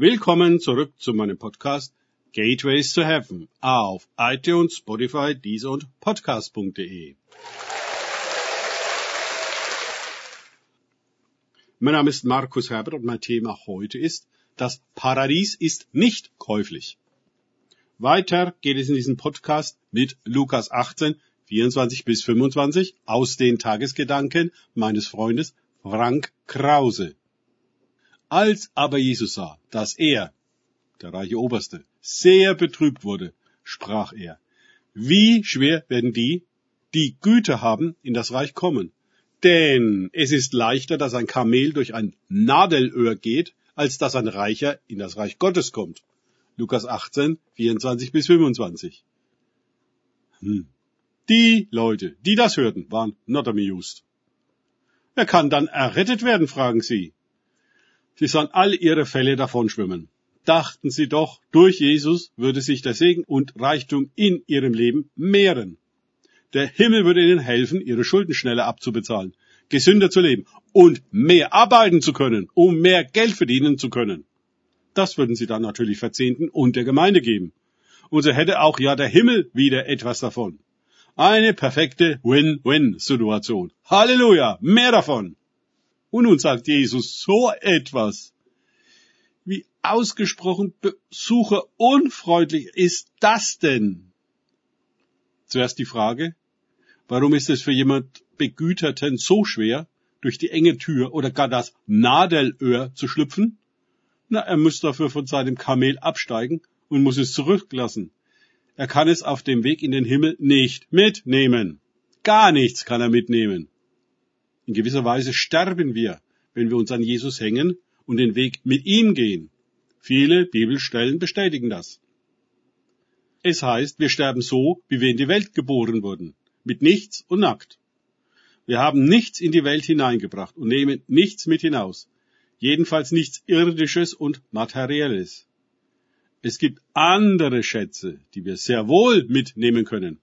Willkommen zurück zu meinem Podcast Gateways to Heaven auf iTunes, Spotify, Deezer und Podcast.de. Mein Name ist Markus Herbert und mein Thema heute ist, das Paradies ist nicht käuflich. Weiter geht es in diesem Podcast mit Lukas 18, 24 bis 25 aus den Tagesgedanken meines Freundes Frank Krause. Als aber Jesus sah, dass er, der reiche Oberste, sehr betrübt wurde, sprach er, wie schwer werden die, die Güter haben, in das Reich kommen? Denn es ist leichter, dass ein Kamel durch ein Nadelöhr geht, als dass ein Reicher in das Reich Gottes kommt. Lukas 18, 24 bis 25. Hm. Die Leute, die das hörten, waren not amused. Wer kann dann errettet werden, fragen sie. Sie sahen all ihre Fälle davonschwimmen. Dachten sie doch, durch Jesus würde sich der Segen und Reichtum in ihrem Leben mehren. Der Himmel würde ihnen helfen, ihre Schulden schneller abzubezahlen, gesünder zu leben und mehr arbeiten zu können, um mehr Geld verdienen zu können. Das würden sie dann natürlich Verzehnten und der Gemeinde geben. Und so hätte auch ja der Himmel wieder etwas davon. Eine perfekte Win-Win-Situation. Halleluja, mehr davon. Und nun sagt Jesus so etwas. Wie ausgesprochen besucherunfreundlich ist das denn? Zuerst die Frage, warum ist es für jemand Begüterten so schwer, durch die enge Tür oder gar das Nadelöhr zu schlüpfen? Na, er muss dafür von seinem Kamel absteigen und muss es zurücklassen. Er kann es auf dem Weg in den Himmel nicht mitnehmen. Gar nichts kann er mitnehmen. In gewisser Weise sterben wir, wenn wir uns an Jesus hängen und den Weg mit ihm gehen. Viele Bibelstellen bestätigen das. Es heißt, wir sterben so, wie wir in die Welt geboren wurden, mit nichts und nackt. Wir haben nichts in die Welt hineingebracht und nehmen nichts mit hinaus, jedenfalls nichts Irdisches und Materielles. Es gibt andere Schätze, die wir sehr wohl mitnehmen können,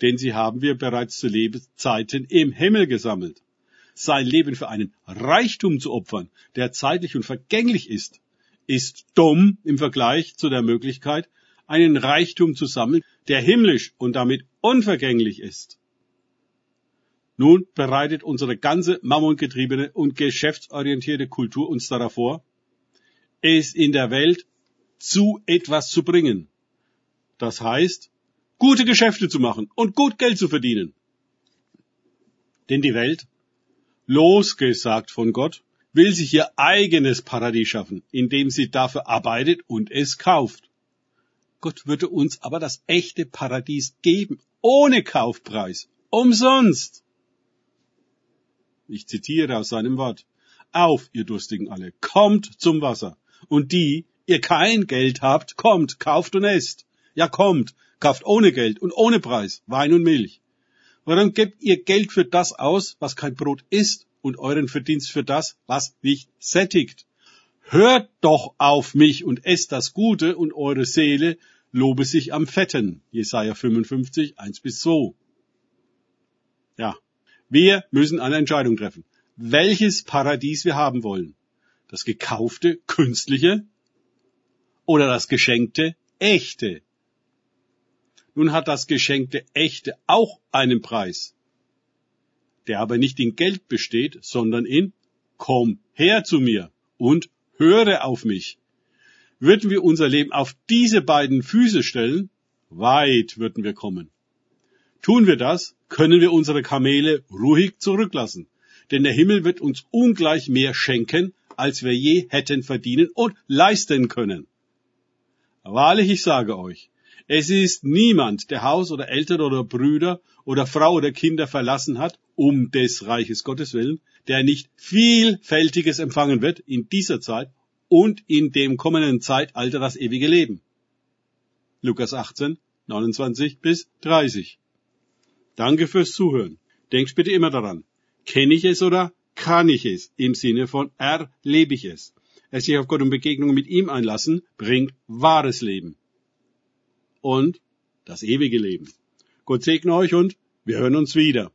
denn sie haben wir bereits zu Lebenszeiten im Himmel gesammelt sein Leben für einen Reichtum zu opfern, der zeitlich und vergänglich ist, ist dumm im Vergleich zu der Möglichkeit, einen Reichtum zu sammeln, der himmlisch und damit unvergänglich ist. Nun bereitet unsere ganze mammongetriebene und geschäftsorientierte Kultur uns darauf vor, es in der Welt zu etwas zu bringen. Das heißt, gute Geschäfte zu machen und gut Geld zu verdienen. Denn die Welt losgesagt von Gott, will sich ihr eigenes Paradies schaffen, indem sie dafür arbeitet und es kauft. Gott würde uns aber das echte Paradies geben, ohne Kaufpreis, umsonst. Ich zitiere aus seinem Wort. Auf, ihr Durstigen alle, kommt zum Wasser. Und die, ihr kein Geld habt, kommt, kauft und esst. Ja, kommt, kauft ohne Geld und ohne Preis Wein und Milch. Warum gebt ihr Geld für das aus, was kein Brot ist, und euren Verdienst für das, was nicht sättigt? Hört doch auf mich und esst das Gute und eure Seele lobe sich am Fetten. Jesaja 55, 1 bis 2. Ja. Wir müssen eine Entscheidung treffen. Welches Paradies wir haben wollen. Das gekaufte, künstliche oder das geschenkte, echte. Nun hat das geschenkte Echte auch einen Preis, der aber nicht in Geld besteht, sondern in Komm her zu mir und höre auf mich. Würden wir unser Leben auf diese beiden Füße stellen, weit würden wir kommen. Tun wir das, können wir unsere Kamele ruhig zurücklassen, denn der Himmel wird uns ungleich mehr schenken, als wir je hätten verdienen und leisten können. Wahrlich, ich sage euch, es ist niemand, der Haus oder Eltern oder Brüder oder Frau oder Kinder verlassen hat, um des Reiches Gottes willen, der nicht vielfältiges empfangen wird in dieser Zeit und in dem kommenden Zeitalter das ewige Leben. Lukas 18, 29 bis 30. Danke fürs Zuhören. Denkt bitte immer daran. Kenne ich es oder kann ich es? Im Sinne von erlebe ich es. Es sich auf Gott und Begegnungen mit ihm einlassen, bringt wahres Leben und das ewige Leben. Gott segne euch und wir hören uns wieder.